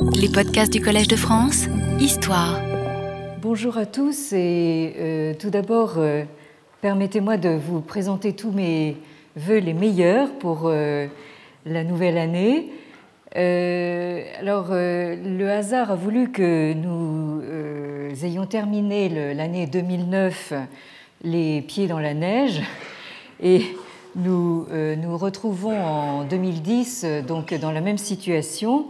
Les podcasts du Collège de France, Histoire. Bonjour à tous et euh, tout d'abord, euh, permettez-moi de vous présenter tous mes voeux les meilleurs pour euh, la nouvelle année. alors, le hasard a voulu que nous ayons terminé l'année 2009 les pieds dans la neige et nous nous retrouvons en 2010 donc dans la même situation.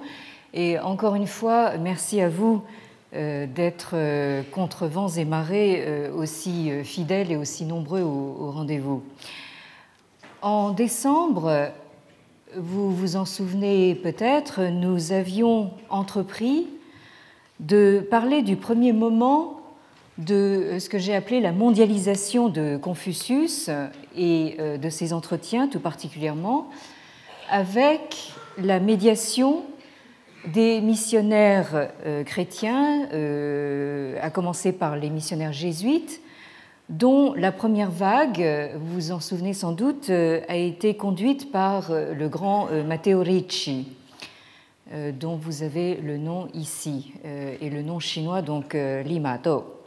Et encore une fois, merci à vous euh, d'être euh, contre vents et marées euh, aussi fidèles et aussi nombreux au rendez-vous. En décembre, vous vous en souvenez peut-être, nous avions entrepris de parler du premier moment de ce que j'ai appelé la mondialisation de Confucius et de ses entretiens tout particulièrement, avec la médiation des missionnaires euh, chrétiens, euh, à commencer par les missionnaires jésuites, dont la première vague, vous vous en souvenez sans doute, euh, a été conduite par le grand Matteo Ricci, dont vous avez le nom ici, et le nom chinois donc Limato.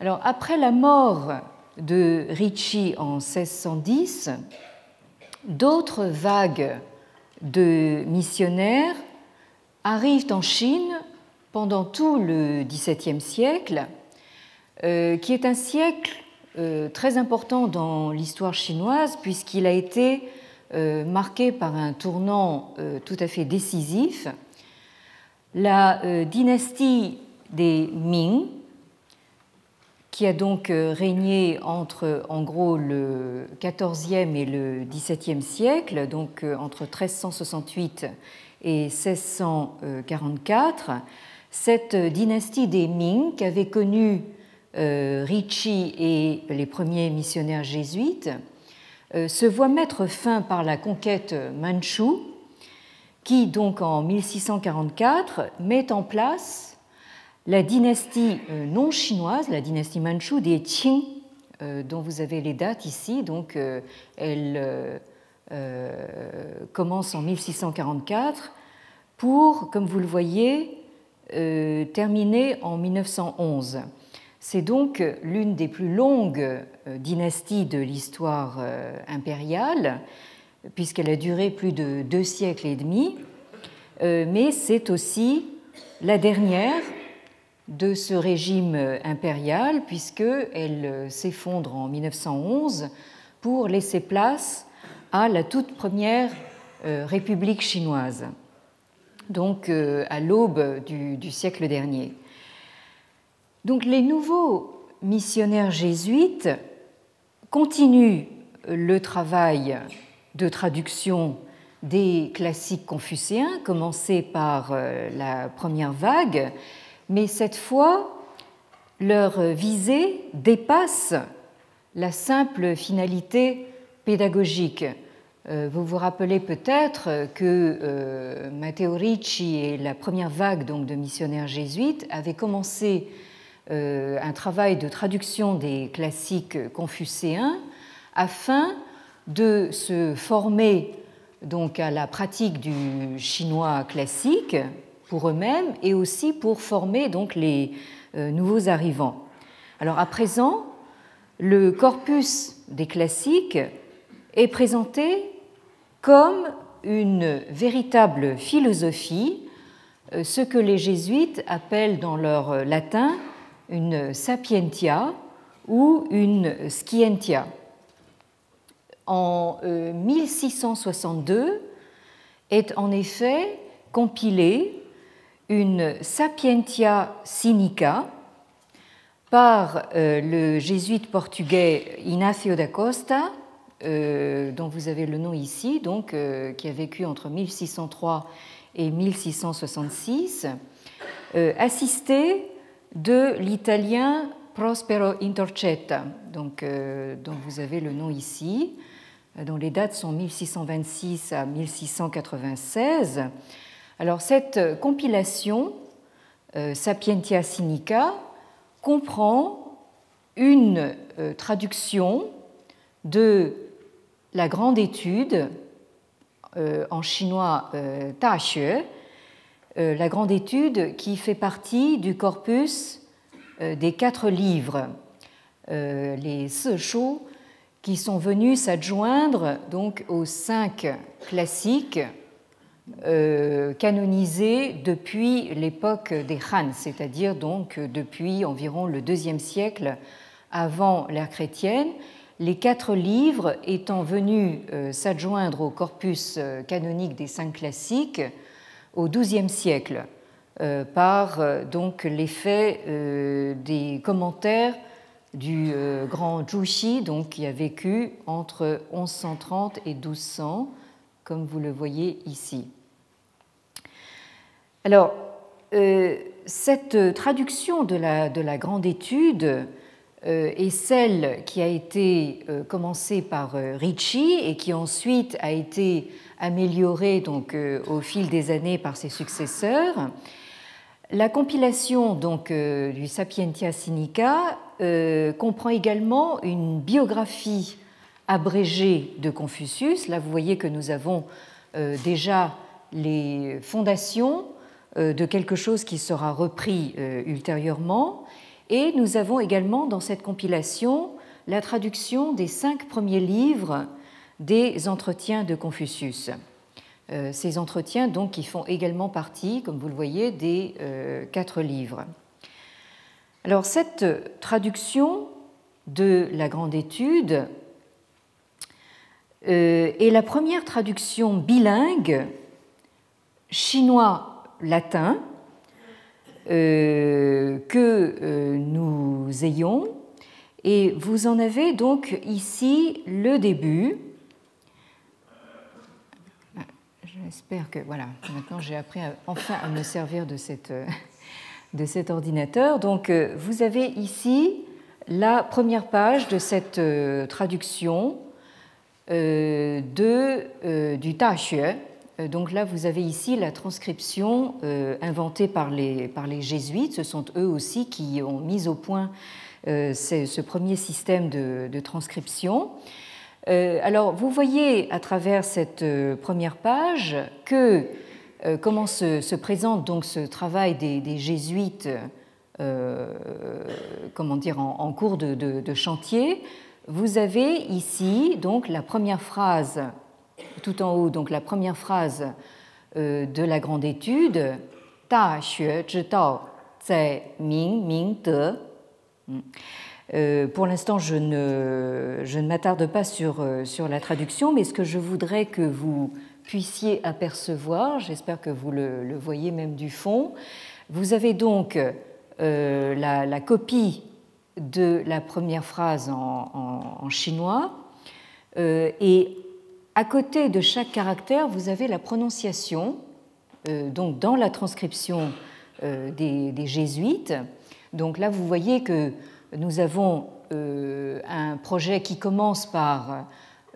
Alors après la mort de Ricci en 1610, d'autres vagues de missionnaires arrivent en Chine pendant tout le XVIIe siècle, euh, qui est un siècle euh, très important dans l'histoire chinoise puisqu'il a été euh, marqué par un tournant tout à fait décisif. La dynastie des Ming, qui a donc régné entre en gros le XIVe et le XVIIe siècle, donc entre 1368 et 1644, cette dynastie des Ming qu'avaient connu euh, Ricci et les premiers missionnaires jésuites euh, se voit mettre fin par la conquête manchoue qui donc en 1644 met en place la dynastie euh, non chinoise, la dynastie manchoue des Qing, dont vous avez les dates ici. Donc elle euh, commence en 1644 pour, comme vous le voyez, euh, terminer en 1911. C'est donc l'une des plus longues euh, dynasties de l'histoire impériale, puisqu'elle a duré plus de deux siècles et demi, mais c'est aussi la dernière de ce régime impérial, puisqu'elle s'effondre en 1911 pour laisser place à la toute première euh, République chinoise, donc euh, à l'aube du, siècle dernier. Donc les nouveaux missionnaires jésuites continuent le travail de traduction des classiques confucéens, commencé par euh, la première vague, mais cette fois, leur visée dépasse la simple finalité pédagogique. Euh, vous vous rappelez peut-être que euh, Matteo Ricci et la première vague donc, de missionnaires jésuites avaient commencé euh, un travail de traduction des classiques confucéens afin de se former donc à la pratique du chinois classique pour eux-mêmes et aussi pour former donc les nouveaux arrivants. Alors à présent, le corpus des classiques est présenté comme une véritable philosophie, euh, ce que les jésuites appellent dans leur latin une sapientia ou une scientia. En 1662 euh, est en effet compilée une sapientia sinica par euh, le jésuite portugais Inácio da Costa euh, dont vous avez le nom ici, donc, euh, qui a vécu entre 1603 et 1666, euh, assisté de l'italien Prospero Intorcetta, donc, dont vous avez le nom ici, dont les dates sont 1626 à 1696. Alors cette compilation, Sapientia Sinica, comprend une traduction de la grande étude euh, en chinois euh, Ta la grande étude qui fait partie du corpus des quatre livres, les Sechou, qui sont venus s'adjoindre donc aux cinq classiques canonisés depuis l'époque des Han, c'est-à-dire donc depuis environ le deuxième siècle avant l'ère chrétienne, les quatre livres étant venus euh, s'adjoindre au corpus euh, canonique des cinq classiques au XIIe siècle euh, par donc l'effet des commentaires du grand Zhu donc qui a vécu entre 1130 et 1200, comme vous le voyez ici. Alors, cette traduction de la, de la grande étude euh, et celle qui a été euh, commencée par euh, Ricci et qui ensuite a été améliorée donc, au fil des années par ses successeurs. La compilation donc, du Sapientia Sinica comprend également une biographie abrégée de Confucius. Là, vous voyez que nous avons déjà les fondations de quelque chose qui sera repris ultérieurement. Et nous avons également dans cette compilation la traduction des cinq premiers livres des entretiens de Confucius. Euh, ces entretiens, donc, qui font également partie, comme vous le voyez, des euh, quatre livres. Alors, cette traduction de la grande étude euh, est la première traduction bilingue chinois-latin euh, que euh, nous ayons. Et vous en avez donc ici le début. J'espère que voilà, maintenant j'ai appris enfin à me servir de, de cet ordinateur. Donc vous avez ici la première page de cette traduction de, du Taxue euh, donc là, vous avez ici la transcription euh, inventée par les, par les jésuites. Ce sont eux aussi qui ont mis au point euh, ce premier système de, transcription. Alors, vous voyez à travers cette première page que comment se, présente donc ce travail des, jésuites, comment dire, en, cours de, de, chantier. Vous avez ici donc la première phrase tout en haut, donc la première phrase euh, de la grande étude, Ta xue zai ming ming de. Euh, pour l'instant, je ne, m'attarde pas sur, euh, sur la traduction, mais ce que je voudrais que vous puissiez apercevoir, j'espère que vous le, voyez même du fond, vous avez donc la, copie de la première phrase en, chinois, à côté de chaque caractère, vous avez la prononciation, euh, donc dans la transcription euh, des, jésuites. Donc là, vous voyez que nous avons euh, un projet qui commence par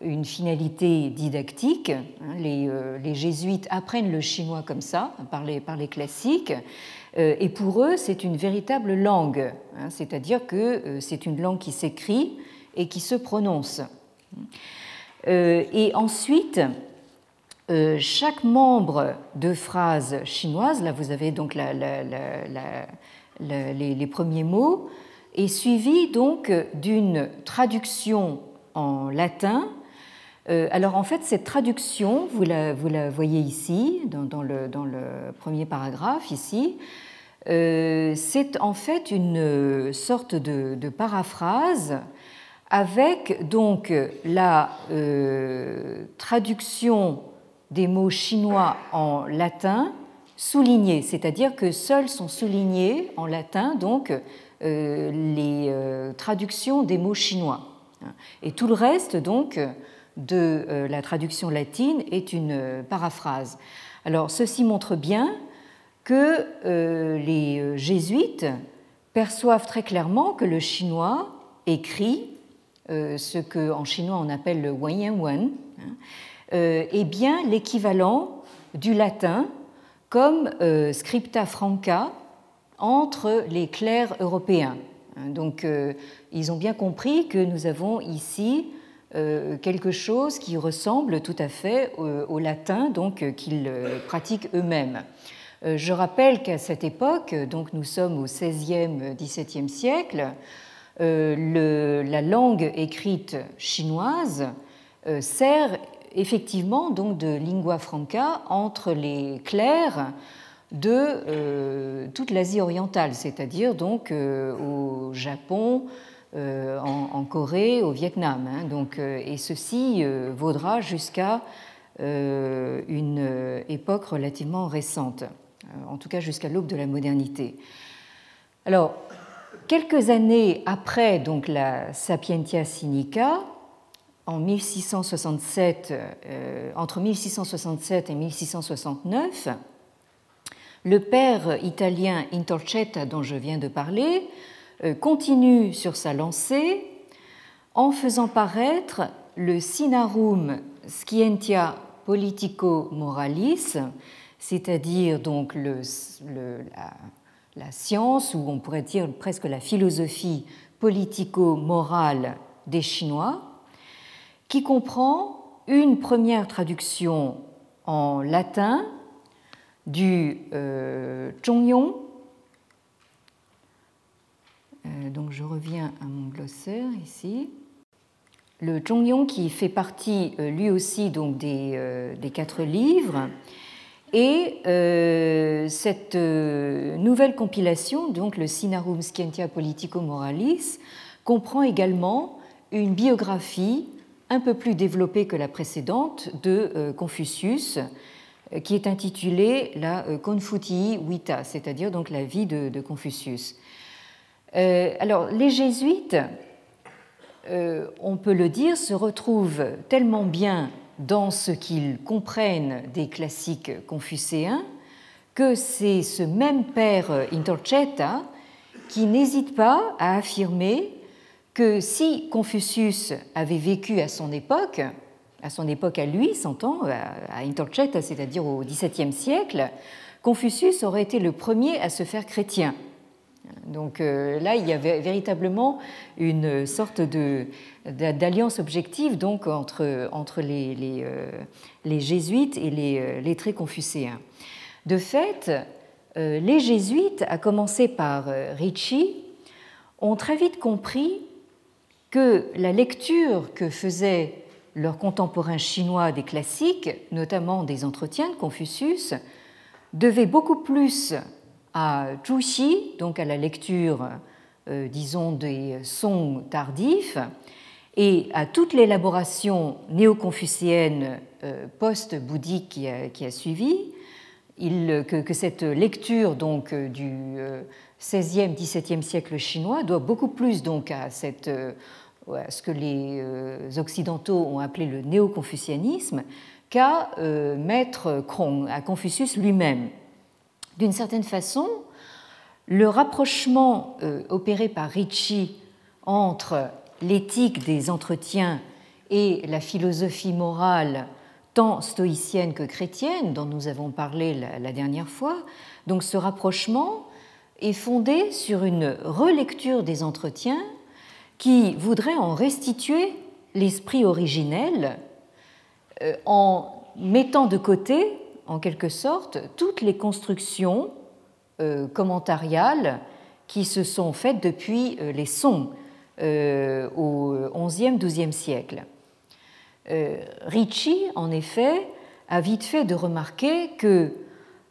une finalité didactique. Hein, les, jésuites apprennent le chinois comme ça, par les, classiques. Et pour eux, c'est une véritable langue, hein, c'est-à-dire que c'est une langue qui s'écrit et qui se prononce. Euh, et ensuite, euh, chaque membre de phrase chinoise, là vous avez donc les, premiers mots, est suivi donc d'une traduction en latin. Euh, alors en fait, cette traduction, vous la, voyez ici, dans, le, premier paragraphe ici, c'est en fait une sorte de paraphrase avec donc la euh, traduction des mots chinois en latin soulignés, c'est-à-dire que seuls sont soulignés en latin donc euh, les euh, traductions des mots chinois. Et tout le reste donc de la traduction latine est une paraphrase. Alors ceci montre bien que les jésuites perçoivent très clairement que le chinois écrit ce qu'en chinois on appelle le Wen Wen, hein, euh, est bien l'équivalent du latin comme euh, scripta franca entre les clercs européens. Hein, donc ils ont bien compris que nous avons ici quelque chose qui ressemble tout à fait au, latin donc qu'ils pratiquent eux-mêmes. Je rappelle qu'à cette époque, donc nous sommes au XVIe, XVIIe siècle, la langue écrite chinoise sert effectivement donc de lingua franca entre les clercs de euh, toute l'Asie orientale, c'est-à-dire donc euh, au Japon, euh, en, Corée, au Vietnam. Hein. donc, et ceci vaudra jusqu'à une époque relativement récente, en tout cas jusqu'à l'aube de la modernité. Alors, quelques années après donc la Sapientia Sinica, 1667, entre 1667 et 1669, le père italien Intorcetta, dont je viens de parler, euh, continue sur sa lancée en faisant paraître le Sinarum Scientia Politico Moralis, c'est-à-dire donc le, la, la, science, ou on pourrait dire presque la philosophie politico-morale des Chinois, qui comprend une première traduction en latin du euh, Zhongyong. Euh, donc je reviens à mon glossaire ici. Le Zhongyong qui fait partie euh, lui aussi des, des quatre livres. Et cette nouvelle compilation, donc le Sinarum Scientia Politico Moralis, comprend également une biographie un peu plus développée que la précédente de Confucius, euh, qui est intitulée la euh, Confutii Vita, c'est-à-dire donc la vie de, Confucius. Euh, alors, les jésuites, on peut le dire, se retrouvent tellement bien dans ce qu'ils comprennent des classiques confucéens que c'est ce même père Intorcetta qui n'hésite pas à affirmer que si Confucius avait vécu à son époque, à son époque à lui, s'entend, à Intorceta, c'est-à-dire au XVIIe siècle, Confucius aurait été le premier à se faire chrétien. Donc euh, là, il y avait véritablement une sorte d'alliance objective donc, entre, entre les, les, euh, jésuites et les euh, lettrés confucéens. De fait, les jésuites, à commencer par Ricci, ont très vite compris que la lecture que faisait leurs contemporains chinois des classiques, notamment des entretiens de Confucius, devaient beaucoup plus à Zhu donc à la lecture, euh, disons, des sons tardifs, et à toute l'élaboration néo-confucéenne euh, post-bouddhique qui a, suivi, que, cette lecture donc du XVIe, euh, XVIIe siècle chinois doit beaucoup plus donc à cette ce que les euh, Occidentaux ont appelé le néo-confucianisme, qu'à euh, Maître Krong, à Confucius lui-même. D'une certaine façon, le rapprochement euh, opéré par Ricci entre l'éthique des entretiens et la philosophie morale tant stoïcienne que chrétienne dont nous avons parlé la dernière fois, donc ce rapprochement est fondé sur une relecture des entretiens qui voudrait en restituer l'esprit originel euh, en mettant de côté, en quelque sorte, toutes les constructions euh, commentariales qui se sont faites depuis euh, les sons au XIe, XIIe siècle. Ricci, en effet, a vite fait de remarquer que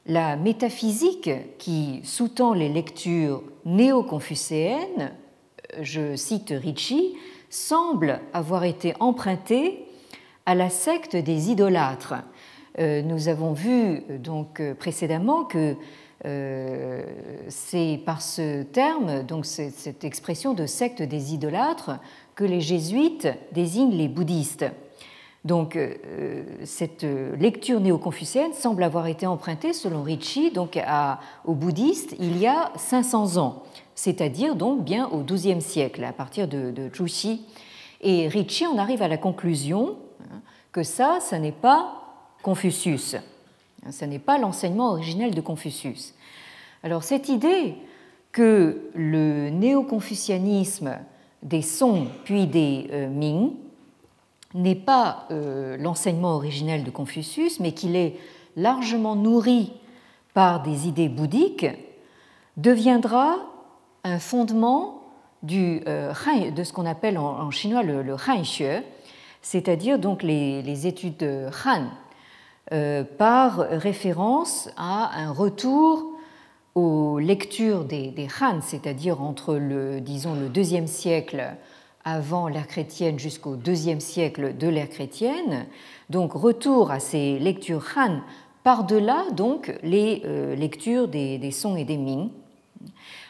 la métaphysique qui sous-tend les lectures néo-confucéennes je cite Ricci, semble avoir été emprunté à la secte des idolâtres. Euh, nous avons vu donc euh, précédemment que euh, c'est par ce terme, donc cette expression de secte des idolâtres, que les jésuites désignent les bouddhistes. Donc cette lecture néo-confucéenne semble avoir été empruntée, selon Ricci, donc aux bouddhistes il y a 500 ans c'est-à-dire donc bien au XIIe siècle, à partir de, de Et Ricci en arrive à la conclusion hein, que ça, ça n'est pas Confucius, ce n'est pas l'enseignement originel de Confucius. Alors cette idée que le néo-confucianisme des Song puis des euh, Ming n'est pas euh, l'enseignement originel de Confucius, mais qu'il est largement nourri par des idées bouddhiques deviendra un fondement du, de ce qu'on appelle en, chinois le, le c'est-à-dire donc les, études de Han, par référence à un retour aux lectures des, Han, c'est-à-dire entre le, disons, le deuxième siècle avant l'ère chrétienne jusqu'au deuxième siècle de l'ère chrétienne, donc retour à ces lectures Han par-delà donc les euh, lectures des, Song et des Ming.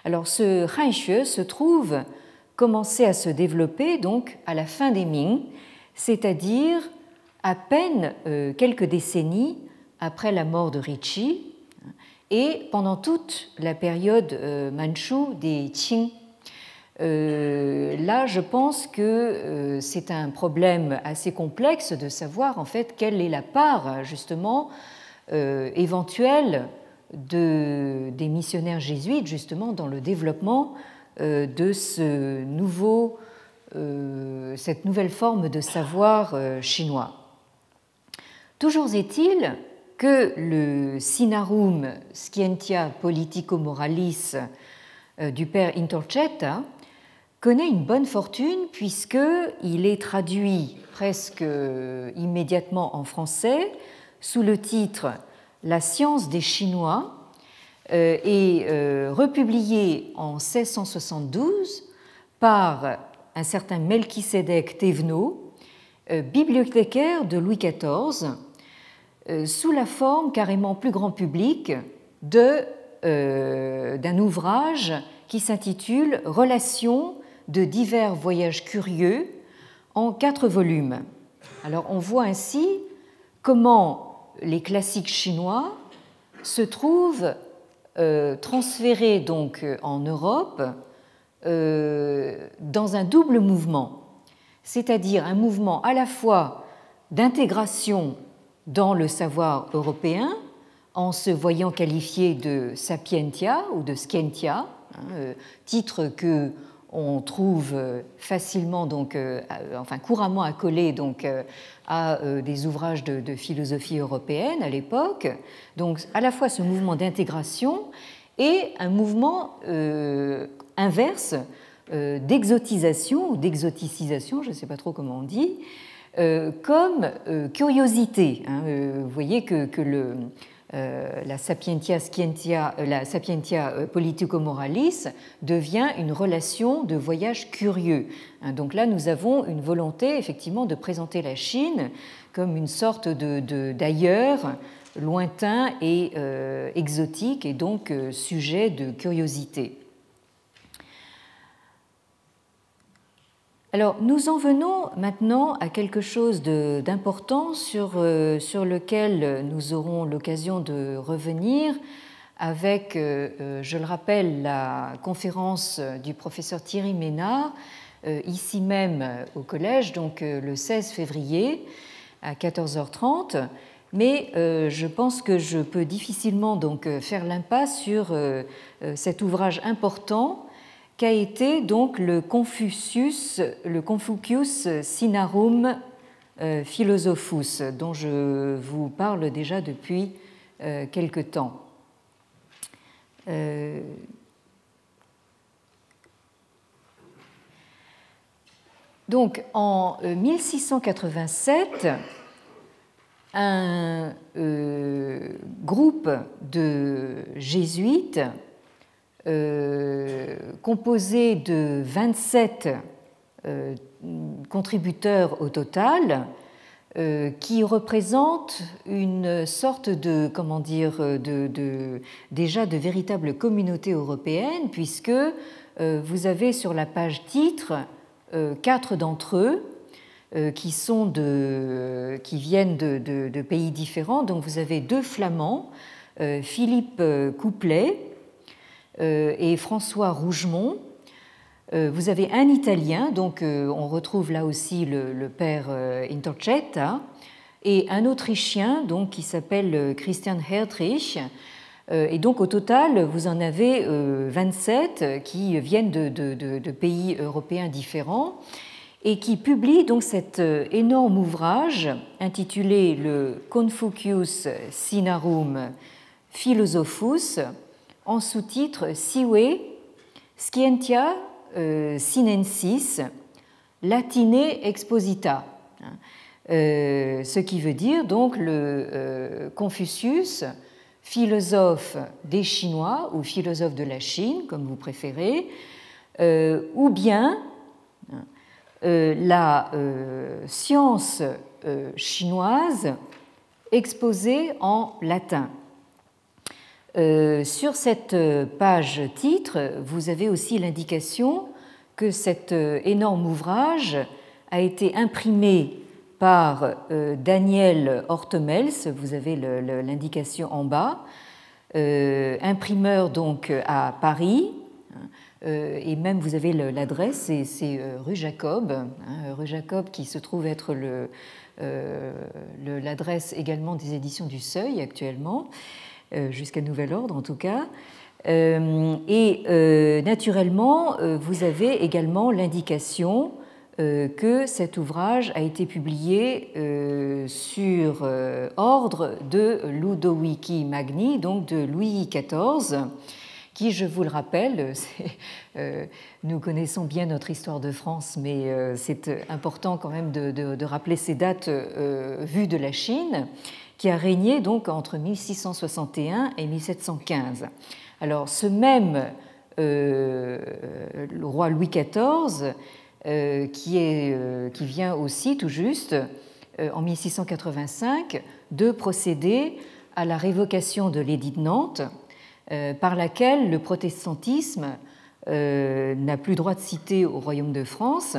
Alors ce Han Xue se trouve commencer à se développer donc à la fin des Ming, c'est-à-dire à peine euh, quelques décennies après la mort de Ricci, et pendant toute la période euh, manchoue des Qing. Euh, là, je pense que c'est un problème assez complexe de savoir en fait quelle est la part justement éventuelle de, des missionnaires jésuites justement dans le développement de ce nouveau, cette nouvelle forme de savoir chinois. Toujours est-il que le Sinarum Scientia Politico-Moralis euh, du père Intorcetta connaît une bonne fortune puisqu'il est traduit presque immédiatement en français sous le titre La science des Chinois euh, et euh, republié en 1672 par un certain Melchisedec Thévenot, bibliothécaire de Louis XIV euh, sous la forme carrément plus grand public euh, d'un ouvrage qui s'intitule Relations de divers voyages curieux en quatre volumes. Alors on voit ainsi comment les classiques chinois se trouvent euh, transférés donc en Europe dans un double mouvement, c'est-à-dire un mouvement à la fois d'intégration dans le savoir européen en se voyant qualifié de sapientia ou de scientia, hein, euh, titre que on trouve facilement donc euh, enfin couramment accolé donc euh, à des ouvrages de, philosophie européenne à l'époque. Donc à la fois ce mouvement d'intégration et un mouvement inverse d'exotisation ou d'exoticisation je ne sais pas trop comment on dit euh, comme euh, curiosité. Hein, euh, vous voyez que, la sapientia, scientia, la sapientia politico-moralis devient une relation de voyage curieux. Hein, donc là, nous avons une volonté effectivement de présenter la Chine comme une sorte d'ailleurs de, lointain et exotique et donc sujet de curiosité. Alors, nous en venons maintenant à quelque chose d'important sur, euh, sur, lequel nous aurons l'occasion de revenir avec, euh, euh, je le rappelle, la conférence du professeur Thierry Ménard, ici même au collège, donc le 16 février à 14h30. Mais je pense que je peux difficilement donc faire l'impasse sur cet ouvrage important qu'a été donc le Confucius, le Confucius Sinarum euh, Philosophus, dont je vous parle déjà depuis euh, quelque temps. Euh, donc en 1687, un groupe de jésuites composé de 27 euh, contributeurs au total, euh, qui représentent une sorte de, comment dire, de, déjà de véritable communauté européenne, puisque vous avez sur la page titre quatre d'entre eux qui, sont de, qui viennent de, pays différents. Donc vous avez deux flamands, Philippe Couplet, euh, et François Rougemont. Euh, vous avez un Italien, donc euh, on retrouve là aussi le, père Intercetta, et un Autrichien donc, qui s'appelle Christian Hertrich. Et donc au total, vous en avez 27 qui viennent de, pays européens différents et qui publient donc cet énorme ouvrage intitulé le Confucius Sinarum Philosophus en sous-titre Sive Scientia Sinensis Latine Exposita. ce qui veut dire donc le Confucius, philosophe des Chinois ou philosophe de la Chine, comme vous préférez, ou bien euh, la euh, science euh, chinoise exposée en latin. Sur cette page titre, vous avez aussi l'indication que cet énorme ouvrage a été imprimé par Daniel Hortemels, vous avez l'indication en bas, imprimeur donc à Paris, euh, et même vous avez l'adresse, c'est euh, rue Jacob, hein, rue Jacob qui se trouve être euh, l'adresse également des éditions du Seuil actuellement, jusqu'à nouvel ordre en tout cas. et naturellement, vous avez également l'indication que cet ouvrage a été publié sur ordre de Ludovici Magni, donc de Louis XIV qui, je vous le rappelle, euh, nous connaissons bien notre histoire de France, mais euh, c'est important quand même de, rappeler ces dates euh, vues de la Chine, qui a régné donc entre 1661 et 1715. Alors, ce même le roi Louis XIV, qui, est, qui vient aussi tout juste en 1685 de procéder à la révocation de l'édit de Nantes euh, par laquelle le protestantisme euh, n'a plus droit de citer au royaume de France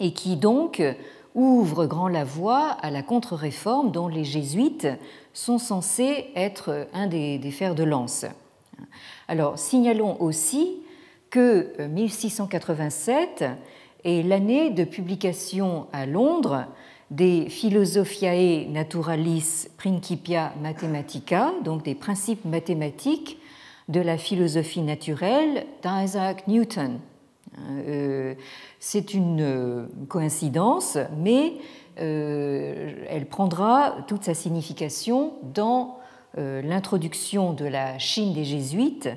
et qui donc ouvre grand la voie à la contre-réforme dont les jésuites sont censés être un des, fers de lance. Alors, signalons aussi que 1687 euh, est l'année de publication à Londres des Philosophiae Naturalis Principia Mathematica, donc des principes mathématiques de la philosophie naturelle d'Isaac Newton. Euh, c'est une euh, coïncidence, mais euh, elle prendra toute sa signification dans l'introduction de la Chine des jésuites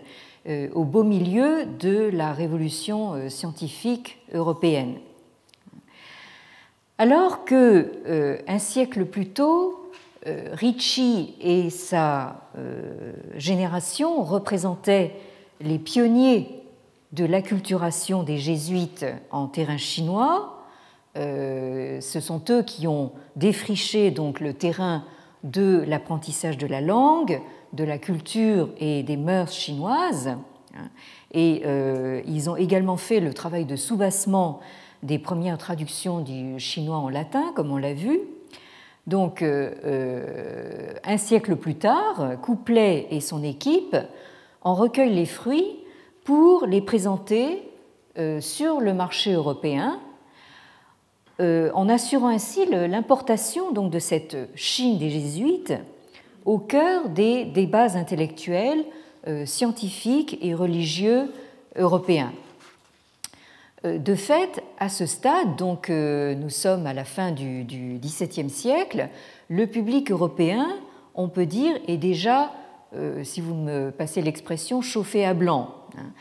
au beau milieu de la révolution scientifique européenne. Alors que un siècle plus tôt, Ricci et sa génération représentaient les pionniers de l'acculturation des jésuites en terrain chinois. ce sont eux qui ont défriché donc le terrain de l'apprentissage de la langue, de la culture et des mœurs chinoises. Et ils ont également fait le travail de soubassement des premières traductions du chinois en latin, comme on l'a vu. Donc, euh, euh, un siècle plus tard, Couplet et son équipe en recueillent les fruits pour les présenter euh, sur le marché européen, en assurant ainsi l'importation donc de cette Chine des jésuites au cœur des débats intellectuels, scientifiques et religieux européens. Euh, de fait, à ce stade, donc euh, nous sommes à la fin du XVIIe siècle, le public européen, on peut dire, est déjà, euh, si vous me passez l'expression, chauffé à blanc. Hein.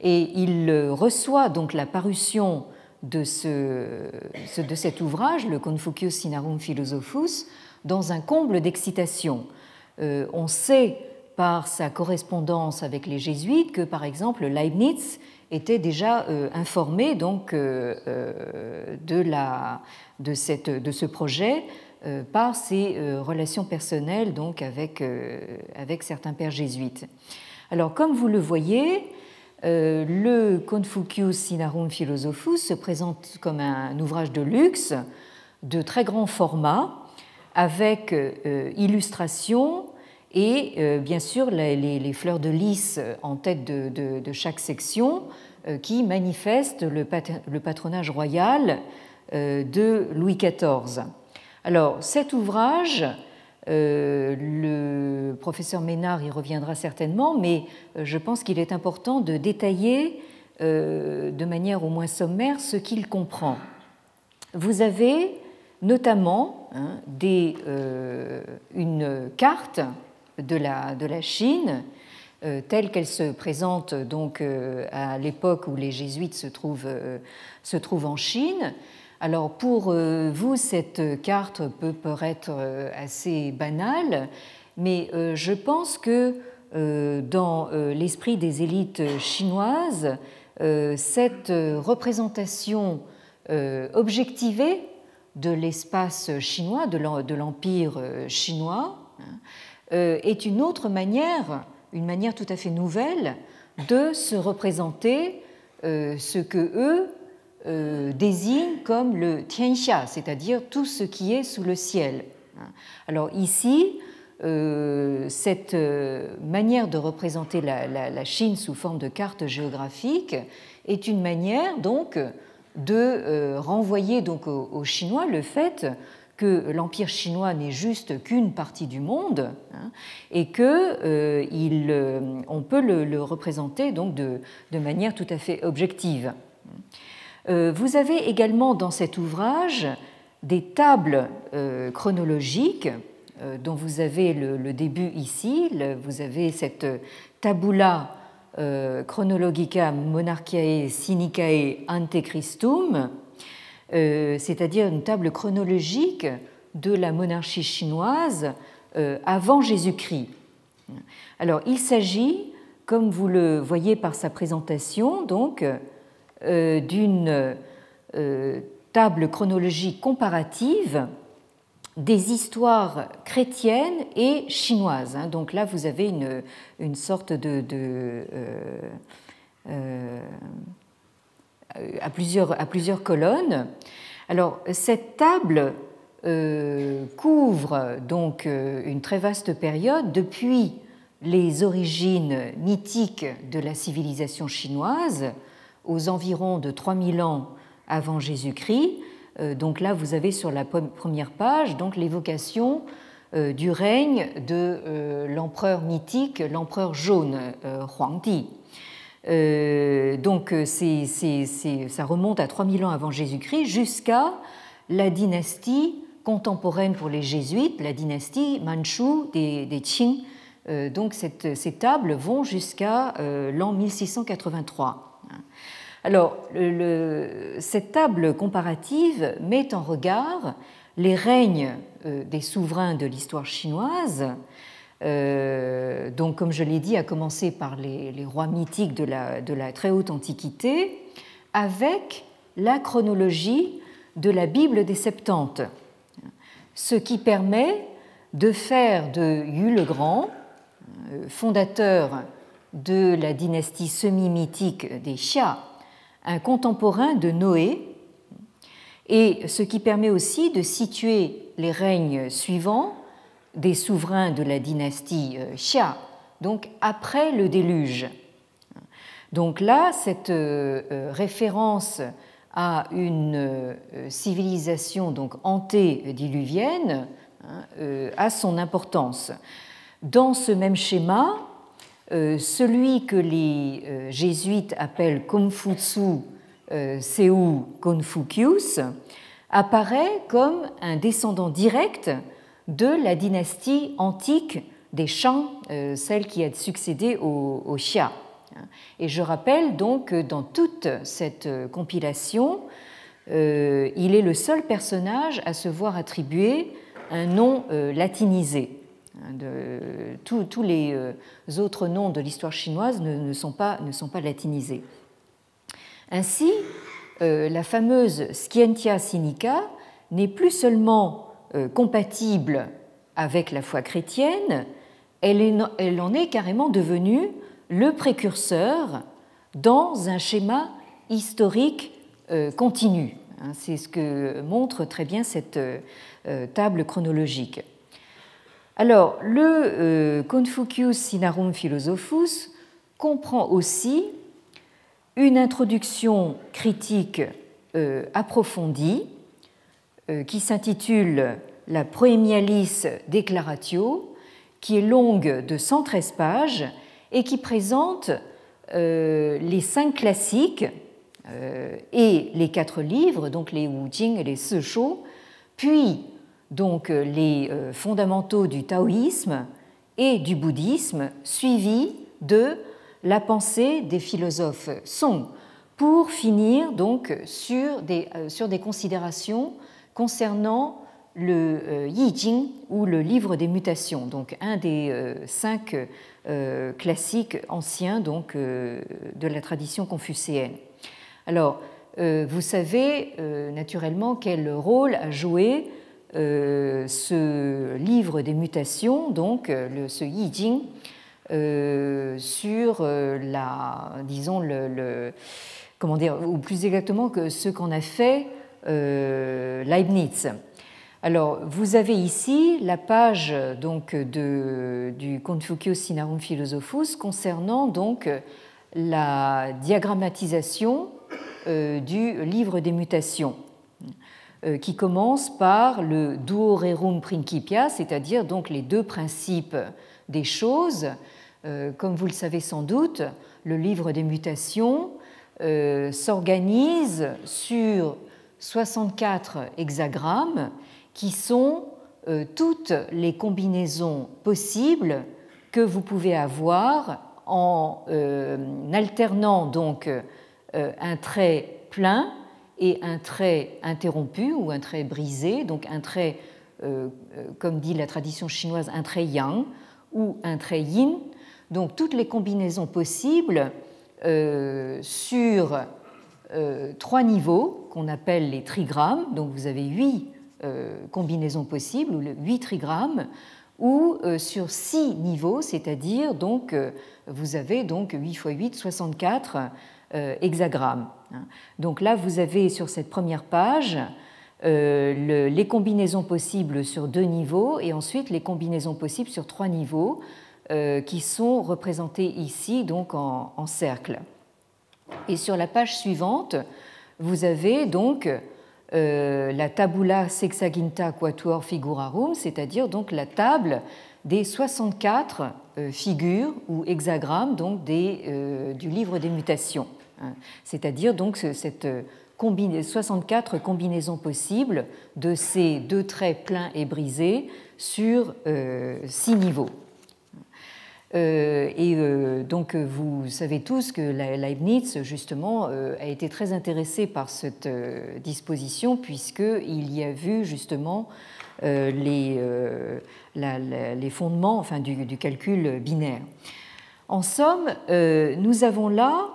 Et il reçoit donc la parution de, cet ouvrage, le Confucius Sinarum Philosophus, dans un comble d'excitation. on sait par sa correspondance avec les jésuites que, par exemple, Leibniz était déjà euh, informé donc, euh, euh, de ce projet par ses relations personnelles donc, avec, avec certains pères jésuites. Alors, comme vous le voyez, le Confucius Sinarum Philosophus se présente comme un ouvrage de luxe de très grand format, avec illustration et bien sûr les, fleurs de lys en tête de, de chaque section euh, qui manifeste le patronage royal euh, de Louis XIV. Alors cet ouvrage, euh, le professeur Ménard y reviendra certainement, mais je pense qu'il est important de détailler de manière au moins sommaire ce qu'il comprend. Vous avez notamment hein, une carte de la, Chine, telle qu'elle se présente donc à l'époque où les jésuites se trouvent en Chine. Alors pour vous, cette carte peut paraître assez banale, mais je pense que dans l'esprit des élites chinoises, cette représentation objectivée de l'espace chinois, de l'empire euh, chinois, hein, euh, est une autre manière, une manière tout à fait nouvelle de se représenter euh, ce que eux désignent comme le tianxia, c'est-à-dire tout ce qui est sous le ciel. Hein. Alors ici, cette manière de représenter la, Chine sous forme de carte géographique est une manière donc de euh, renvoyer donc aux Chinois le fait que l'empire chinois n'est juste qu'une partie du monde hein, et que euh, euh, on peut le, représenter donc de, manière tout à fait objective. Vous avez également dans cet ouvrage des tables chronologiques dont vous avez le, début ici. vous avez cette tabula euh, Chronologica Monarchiae Sinicae Ante Christum, euh, c'est-à-dire une table chronologique de la monarchie chinoise euh, avant Jésus-Christ. Alors, il s'agit, comme vous le voyez par sa présentation, donc d'une table chronologique comparative des histoires chrétiennes et chinoises. Hein. Donc là, vous avez une, sorte de... Euh, euh, à, plusieurs, colonnes. Alors, cette table euh, couvre donc une très vaste période depuis les origines mythiques de la civilisation chinoise aux environs de 3000 ans avant Jésus-Christ euh, donc là, vous avez sur la première page donc l'évocation euh, du règne de euh, l'empereur mythique, l'empereur jaune, Huangdi. donc ça remonte à 3000 ans avant Jésus-Christ jusqu'à la dynastie contemporaine pour les jésuites, la dynastie manchou des, des Qing. donc ces tables vont jusqu'à l'an 1683. Alors, cette table comparative met en regard les règnes euh, des souverains de l'histoire chinoise, euh, donc comme je l'ai dit, à commencer par les, rois mythiques de la, très haute antiquité, avec la chronologie de la Bible des Septante, ce qui permet de faire de Yu le Grand, euh, fondateur de la dynastie semi-mythique des Xia, un contemporain de Noé, et ce qui permet aussi de situer les règnes suivants des souverains de la dynastie euh, Xia, donc après le déluge. Donc là, cette euh, euh, référence à une civilisation donc antédiluvienne hein, a son importance. Dans ce même schéma, euh, celui que les euh, jésuites appellent Konfutsu euh, Seu Konfucius apparaît comme un descendant direct de la dynastie antique des Shang, celle qui a succédé au, Xia. Et je rappelle donc que dans toute cette compilation, il est le seul personnage à se voir attribuer un nom latinisé. Tous, les euh, autres noms de l'histoire chinoise ne, sont pas, latinisés. Ainsi, euh, la fameuse Scientia Sinica n'est plus seulement euh, compatible avec la foi chrétienne, elle, elle, en est carrément devenue le précurseur dans un schéma historique continu. Hein, c'est ce que montre très bien cette table chronologique. Alors, le euh, Confucius Sinarum Philosophus comprend aussi une introduction critique euh, approfondie euh, qui s'intitule La Proemialis Declaratio, qui est longue de 113 pages et qui présente les cinq classiques et les quatre livres, donc les Wu Jing et les Shou, puis donc euh, les euh, fondamentaux du taoïsme et du bouddhisme, suivi de la pensée des philosophes Song, pour finir donc sur des, euh, sur des considérations concernant le Yi Jing ou le livre des mutations, donc un des cinq classiques anciens de la tradition confucéenne. Alors, vous savez naturellement quel rôle a joué ce livre des mutations, donc le, ce Yi Jing, sur la, disons, le comment dire, ou plus exactement que ce qu'en a fait euh, Leibniz. Alors, vous avez ici la page donc de, du Confucius Sinarum Philosophus concernant donc la diagrammatisation euh, du livre des mutations, euh, qui commence par le duorerum principia, c'est-à-dire donc les deux principes des choses. comme vous le savez sans doute, le livre des mutations euh, s'organise sur 64 hexagrammes qui sont euh, toutes les combinaisons possibles que vous pouvez avoir en euh, alternant donc un trait plein et un trait interrompu ou un trait brisé, donc un trait, comme dit la tradition chinoise, un trait yang ou un trait yin. Donc toutes les combinaisons possibles euh, sur euh, trois niveaux qu'on appelle les trigrammes. Donc vous avez huit euh, combinaisons possibles, ou huit trigrammes, ou sur six niveaux, c'est-à-dire donc vous avez donc 8 x 8, 64 hexagrammes. Donc là, vous avez sur cette première page les combinaisons possibles sur deux niveaux et ensuite les combinaisons possibles sur trois niveaux euh, qui sont représentés ici donc en, cercle. Et sur la page suivante, vous avez donc euh, la tabula sexaginta quatuor figurarum, c'est-à-dire donc la table des 64 euh, figures ou hexagrammes donc du livre des mutations, hein. C'est-à-dire donc cette 64 combinaisons possibles de ces deux traits pleins et brisés sur six niveaux. Euh, et euh, donc vous savez tous que Leibniz, justement, euh, a été très intéressé par cette disposition puisqu'il y a vu justement les, les fondements enfin, du, calcul binaire. En somme, nous avons là,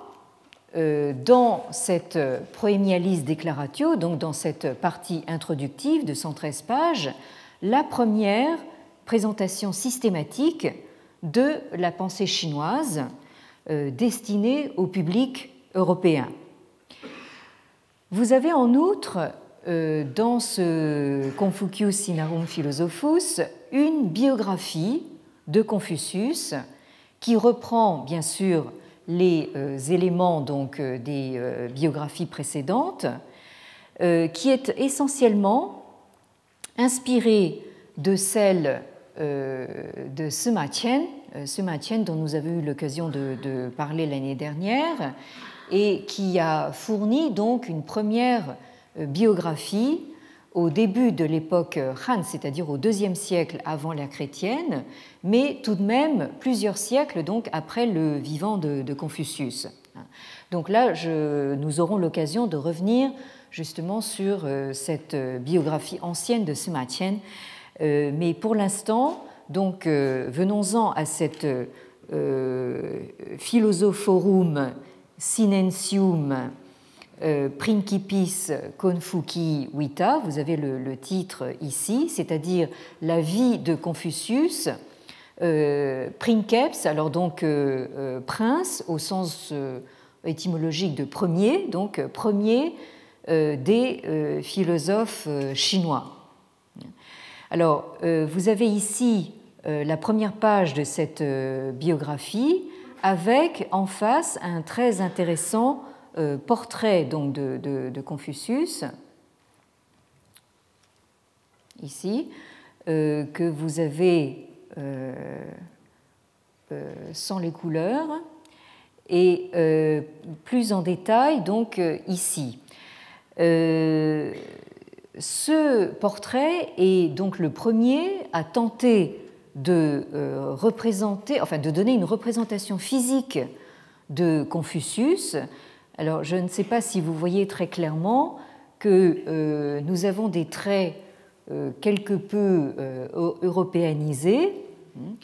dans cette Proemialis Declaratio, donc dans cette partie introductive de 113 pages, la première présentation systématique de la pensée chinoise euh, destinée au public européen. Vous avez en outre euh, dans ce Confucius Sinarum Philosophus une biographie de Confucius qui reprend bien sûr les euh, éléments donc des biographies précédentes, qui est essentiellement inspirée de celle euh, de euh, Sima Qian dont nous avons eu l'occasion de, parler l'année dernière, et qui a fourni donc une première euh, biographie au début de l'époque Han, c'est-à-dire au deuxième siècle avant l'ère chrétienne, mais tout de même plusieurs siècles donc après le vivant de, Confucius. Donc là, nous aurons l'occasion de revenir justement sur cette biographie ancienne de Sima Qian euh, mais pour l'instant, donc euh, venons-en à cette euh, Philosophorum Sinensium Principis Confuci Vita, vous avez le, titre ici, c'est-à-dire la vie de Confucius, Princeps, alors donc prince au sens étymologique de premier, donc premier des philosophes chinois. Alors, euh, vous avez ici euh, la première page de cette euh, biographie avec en face un très intéressant portrait donc, de, Confucius, ici, que vous avez sans les couleurs et plus en détail donc ici. Ce portrait est donc le premier à tenter de représenter, enfin de donner une représentation physique de Confucius. Alors je ne sais pas si vous voyez très clairement que nous avons des traits quelque peu européanisés hein,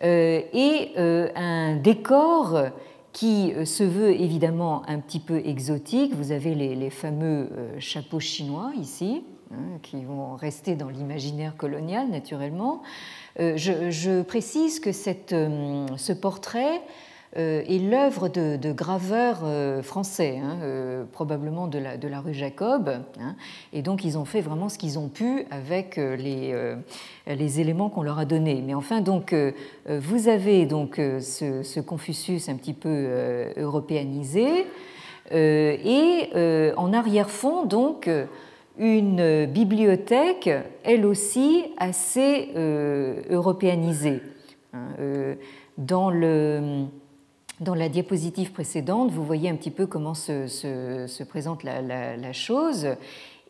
et un décor qui euh, se veut évidemment un petit peu exotique. Vous avez les, fameux euh, chapeaux chinois ici, hein, qui vont rester dans l'imaginaire colonial naturellement. Euh, je, précise que cette, ce portrait euh, est l'œuvre de, graveurs euh, français, hein, euh, probablement de la, de rue Jacob. Hein. et donc, ils ont fait vraiment ce qu'ils ont pu avec les, les éléments qu'on leur a donnés. Mais enfin, donc, vous avez donc ce, Confucius un petit peu européanisé. et en arrière-fond, donc, une bibliothèque, elle aussi assez européanisée. Hein, dans le dans la diapositive précédente, vous voyez un petit peu comment se, présente la, chose.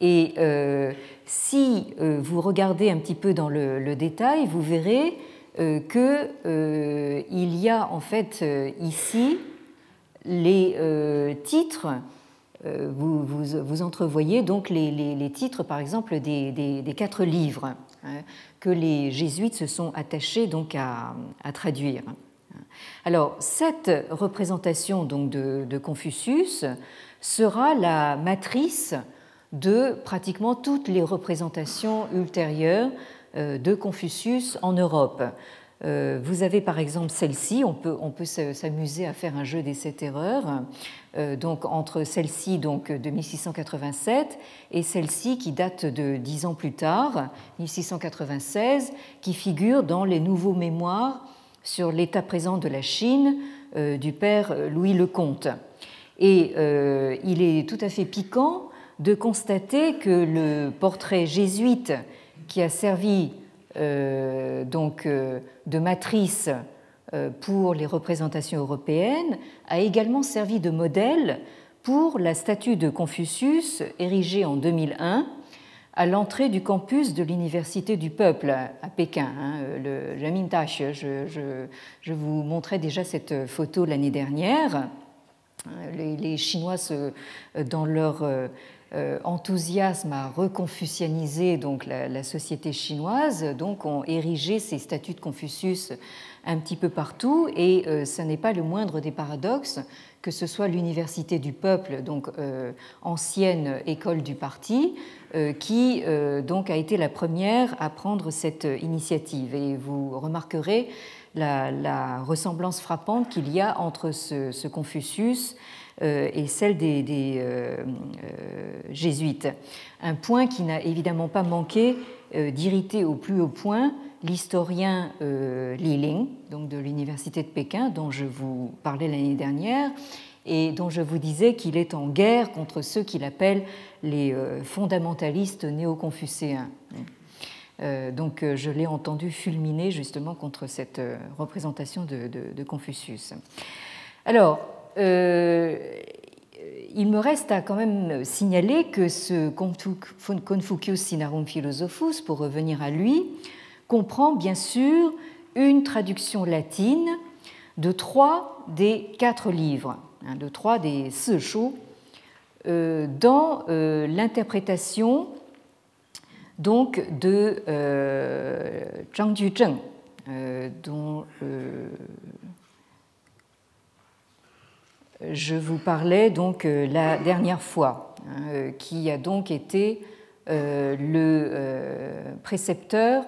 Et euh, si euh, vous regardez un petit peu dans le, détail, vous verrez euh, qu'il y a en fait ici les titres. Vous, vous, entrevoyez donc les, titres, par exemple, des, quatre livres hein, que les jésuites se sont attachés donc à traduire. Alors, cette représentation donc de, Confucius sera la matrice de pratiquement toutes les représentations ultérieures euh, de Confucius en Europe. Euh, vous avez par exemple celle-ci, on peut, s'amuser à faire un jeu des sept erreurs, euh, donc entre celle-ci de 1687 et celle-ci qui date de dix ans plus tard, 1696, qui figure dans les nouveaux mémoires sur l'état présent de la Chine euh, du père Louis le Comte. Et euh, il est tout à fait piquant de constater que le portrait jésuite qui a servi euh, donc de matrice pour les représentations européennes a également servi de modèle pour la statue de Confucius érigée en 2001 à l'entrée du campus de l'Université du Peuple à Pékin, hein, le Jamintash. Je, vous montrais déjà cette photo l'année dernière. Les, Chinois, dans leur euh, enthousiasme à reconfucianiser donc la, société chinoise, donc ont érigé ces statues de Confucius un petit peu partout, et euh, ce n'est pas le moindre des paradoxes que ce soit l'Université du Peuple, donc euh, ancienne école du parti, euh, qui euh, donc a été la première à prendre cette initiative. Et vous remarquerez la, ressemblance frappante qu'il y a entre ce, Confucius et celle des, jésuites. Un point qui n'a évidemment pas manqué d'irriter au plus haut point l'historien Li Ling, donc de l'université de Pékin, dont je vous parlais l'année dernière, et dont je vous disais qu'il est en guerre contre ceux qu'il appelle les euh, fondamentalistes néo-confucéens. Euh, donc euh, je l'ai entendu fulminer justement contre cette représentation de, Confucius. Alors, il me reste à quand même signaler que ce Confucius Sinarum Philosophus, pour revenir à lui, comprend bien sûr une traduction latine de trois des quatre livres de trois des Sechou, euh, dans euh, l'interprétation donc de euh, Zhang Juzheng, dont je vous parlais donc la dernière fois, hein, qui a donc été le précepteur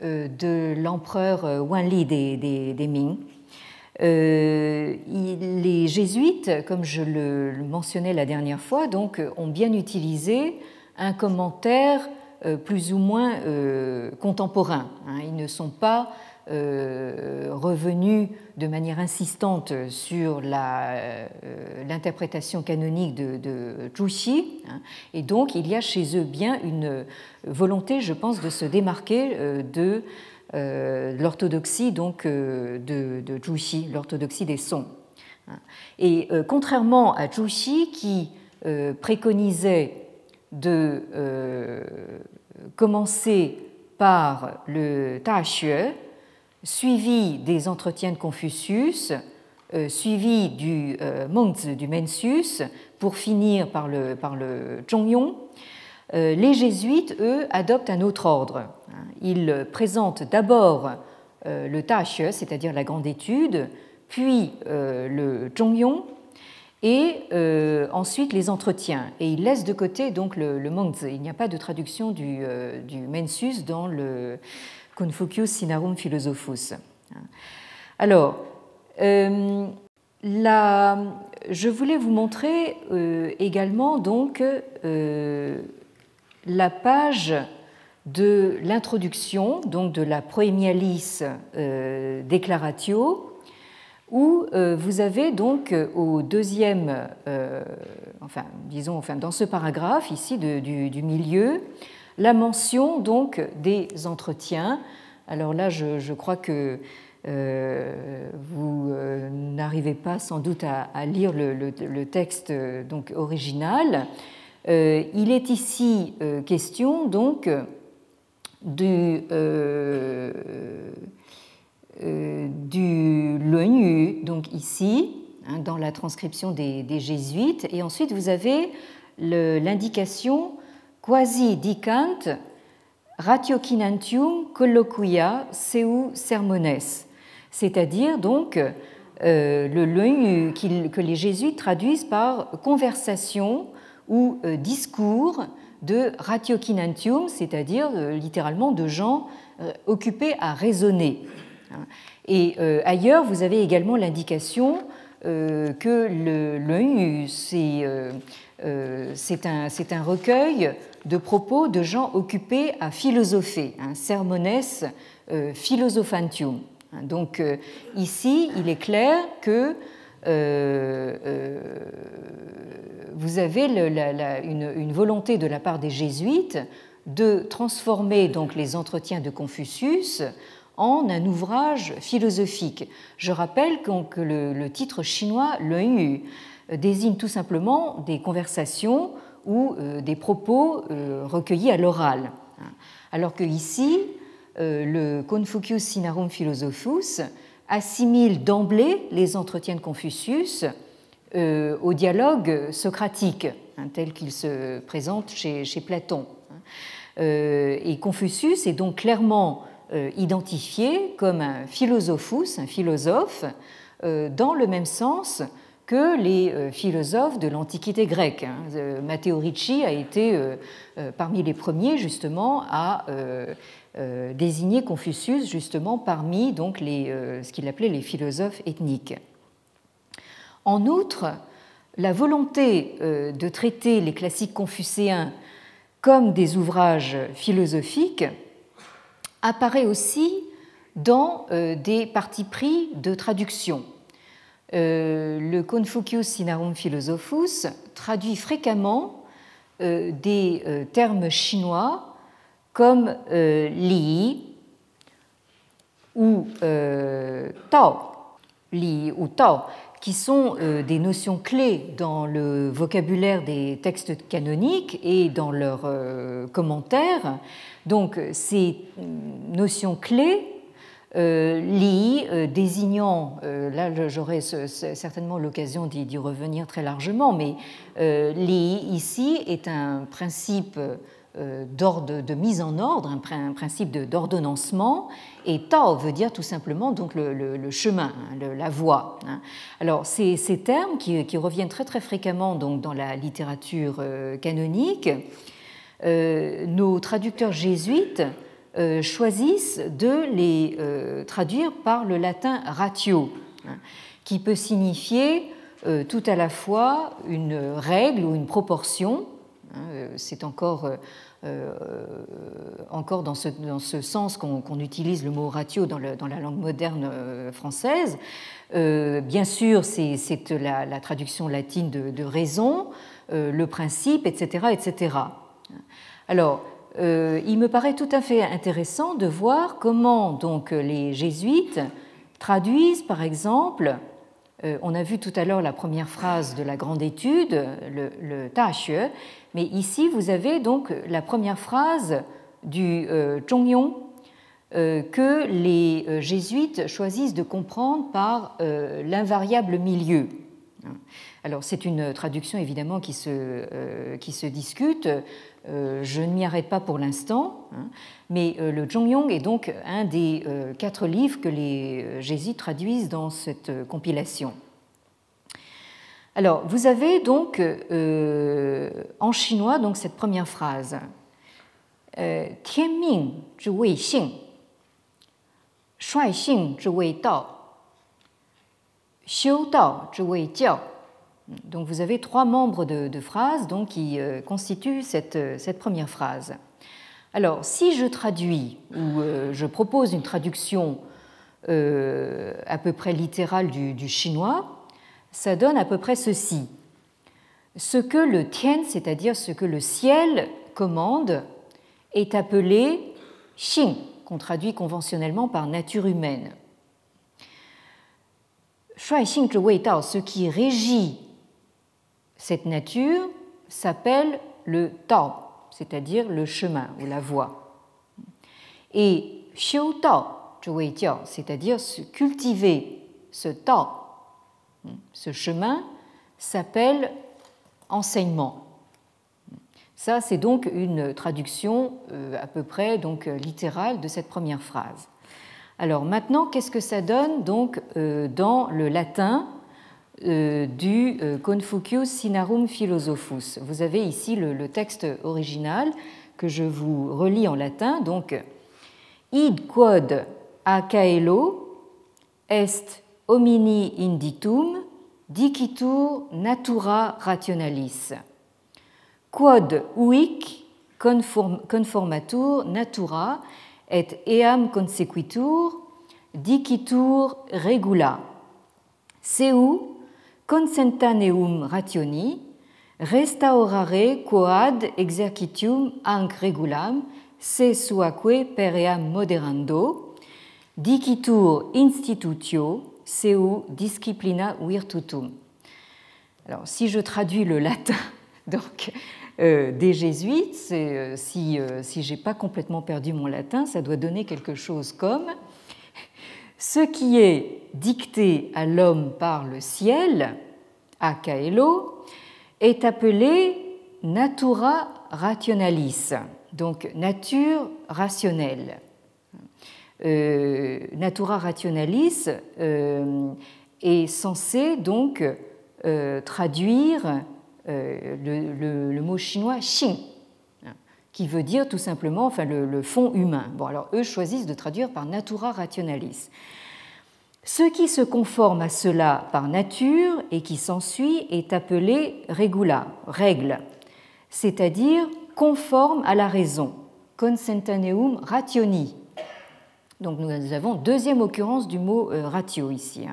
de l'empereur Wanli des, des, Ming euh, les jésuites, comme je le mentionnais la dernière fois, ont bien utilisé un commentaire euh, plus ou moins euh, contemporain. Hein. Ils ne sont pas revenus de manière insistante sur l'interprétation canonique de, de Zhuxi, hein. et donc il y a chez eux bien une volonté, je pense, de se démarquer de euh, l'orthodoxie donc euh, de, de Zhuxi, l'orthodoxie des sons. Et euh, contrairement à Zhuxi qui préconisait de commencer par le Ta Xue, suivi des entretiens de Confucius, suivi du Mengzi, du Mencius, pour finir par le, par le Zhongyong, les jésuites, eux, adoptent un autre ordre. Ils présentent d'abord le Taxue, c'est-à-dire la grande étude, puis le Zhongyong, et euh, ensuite les entretiens. Et il laisse de côté donc le, le Il n'y a pas de traduction du, euh, du, Mensus dans le Confucius Sinarum Philosophus. Alors, euh, je voulais vous montrer également donc la page de l'introduction, donc de la Proemialis Declaratio, où euh, vous avez donc euh, au deuxième, euh, enfin disons, enfin dans ce paragraphe ici du, milieu, la mention donc des entretiens. Alors là, je, crois que vous n'arrivez pas sans doute à, lire le, texte donc original. il est ici question donc du euh, du donc ici, hein, dans la transcription des, jésuites, et ensuite vous avez l'indication quasi dicant ratiocinantium colloquia seu sermones, c'est-à-dire donc euh, le Luanyu que les jésuites traduisent par conversation ou euh, discours de ratiocinantium, c'est-à-dire littéralement de gens occupés à raisonner. Et euh, ailleurs, vous avez également l'indication euh, que le, euh, c'est un, recueil de propos de gens occupés à philosopher, un sermones philosophantium. Donc ici, il est clair que vous avez une, volonté de la part des jésuites de transformer donc les entretiens de Confucius en un ouvrage philosophique. Je rappelle que le, titre chinois, le désigne tout simplement des conversations ou euh, des propos euh, recueillis à l'oral. Alors que ici, euh, le Confucius Sinarum Philosophus assimile d'emblée les entretiens de Confucius au dialogue socratique, hein, tel qu'il se présente chez, chez Platon. Et Confucius est donc clairement identifié comme un philosophus, un philosophe, dans le même sens que les euh, philosophes de l'Antiquité grecque. Hein. Matteo Ricci a été parmi les premiers justement à désigner Confucius justement parmi ce qu'il appelait les philosophes ethniques. En outre, la volonté de traiter les classiques confucéens comme des ouvrages philosophiques apparaît aussi dans euh, des partis pris de traduction. Euh, le Confucius Sinarum Philosophus traduit fréquemment euh, des termes chinois comme li ou tao, li ou tao, qui sont des notions clés dans le vocabulaire des textes canoniques et dans leurs commentaires, donc ces notions clés euh, li euh, désignant, euh, là j'aurai certainement l'occasion d'y revenir très largement, mais li ici est un principe d'ordre de mise en ordre, un, principe d'ordonnancement, et tao veut dire tout simplement donc le, chemin, hein, la voie. Hein. Alors ces, termes qui, reviennent très très fréquemment donc dans la littérature canonique euh, nos traducteurs jésuites euh, choisissent de les euh, traduire par le latin ratio, hein, qui peut signifier tout à la fois une règle ou une proportion. Hein, c'est encore, encore dans, ce, dans ce sens qu'on utilise le mot ratio dans, la langue moderne française. bien sûr, c'est la, la, traduction latine de, de raison, le principe, etc. etc. Alors, euh, il me paraît tout à fait intéressant de voir comment donc les jésuites traduisent, par exemple, euh, on a vu tout à l'heure la première phrase de la grande étude, le, le mais ici vous avez donc la première phrase du euh, Zhongyong que les jésuites choisissent de comprendre par l'invariable milieu. Alors c'est une traduction évidemment qui se, qui se discute. Je ne m'y arrête pas pour l'instant, hein, mais le Zhongyong est donc un des quatre livres que les jésuites traduisent dans cette compilation. Alors, vous avez donc euh, en chinois donc cette première phrase euh, Tianming xing, xing dao, dao. Donc, vous avez trois membres de, de phrases donc, qui euh, constituent cette, cette, première phrase. Alors, si je traduis ou je propose une traduction à peu près littérale du, chinois, ça donne à peu près ceci. Ce que le tien, c'est-à-dire ce que le ciel commande, est appelé xing, qu'on traduit conventionnellement par nature humaine. Shuai xing ce qui régit cette nature, s'appelle le tao, c'est-à-dire le chemin ou la voie. Et xiu tao c'est-à-dire cultiver ce tao, ce chemin s'appelle enseignement. Ça, c'est donc une traduction euh, à peu près donc littérale de cette première phrase. Alors maintenant, qu'est-ce que ça donne donc euh, dans le latin du Confucius Sinarum Philosophus Vous avez ici le, texte original que je vous relis en latin. Donc, id quod a caelo est homini inditum dicitur natura rationalis. Quod uic conformatur natura et eam consequitur dicitur regula. Seu consentaneum rationi restaurare quod exercitium anc regulam se suaque per eam moderando dicitur institutio seu disciplina virtutum. Alors, si je traduis le latin donc, euh, des jésuites, euh, si, euh, si je n'ai pas complètement perdu mon latin, ça doit donner quelque chose comme ce qui est dicté à l'homme par le ciel, a caelo, est appelé natura rationalis, donc nature rationnelle. Euh, natura rationalis euh, est censé donc euh, traduire le, mot chinois xin, qui veut dire tout simplement le, fond humain. Bon, alors eux choisissent de traduire par natura rationalis. Ce qui se conforme à cela par nature et qui s'ensuit est appelé regula, règle, c'est-à-dire conforme à la raison, consentaneum rationi, donc nous avons deuxième occurrence du mot euh, ratio ici.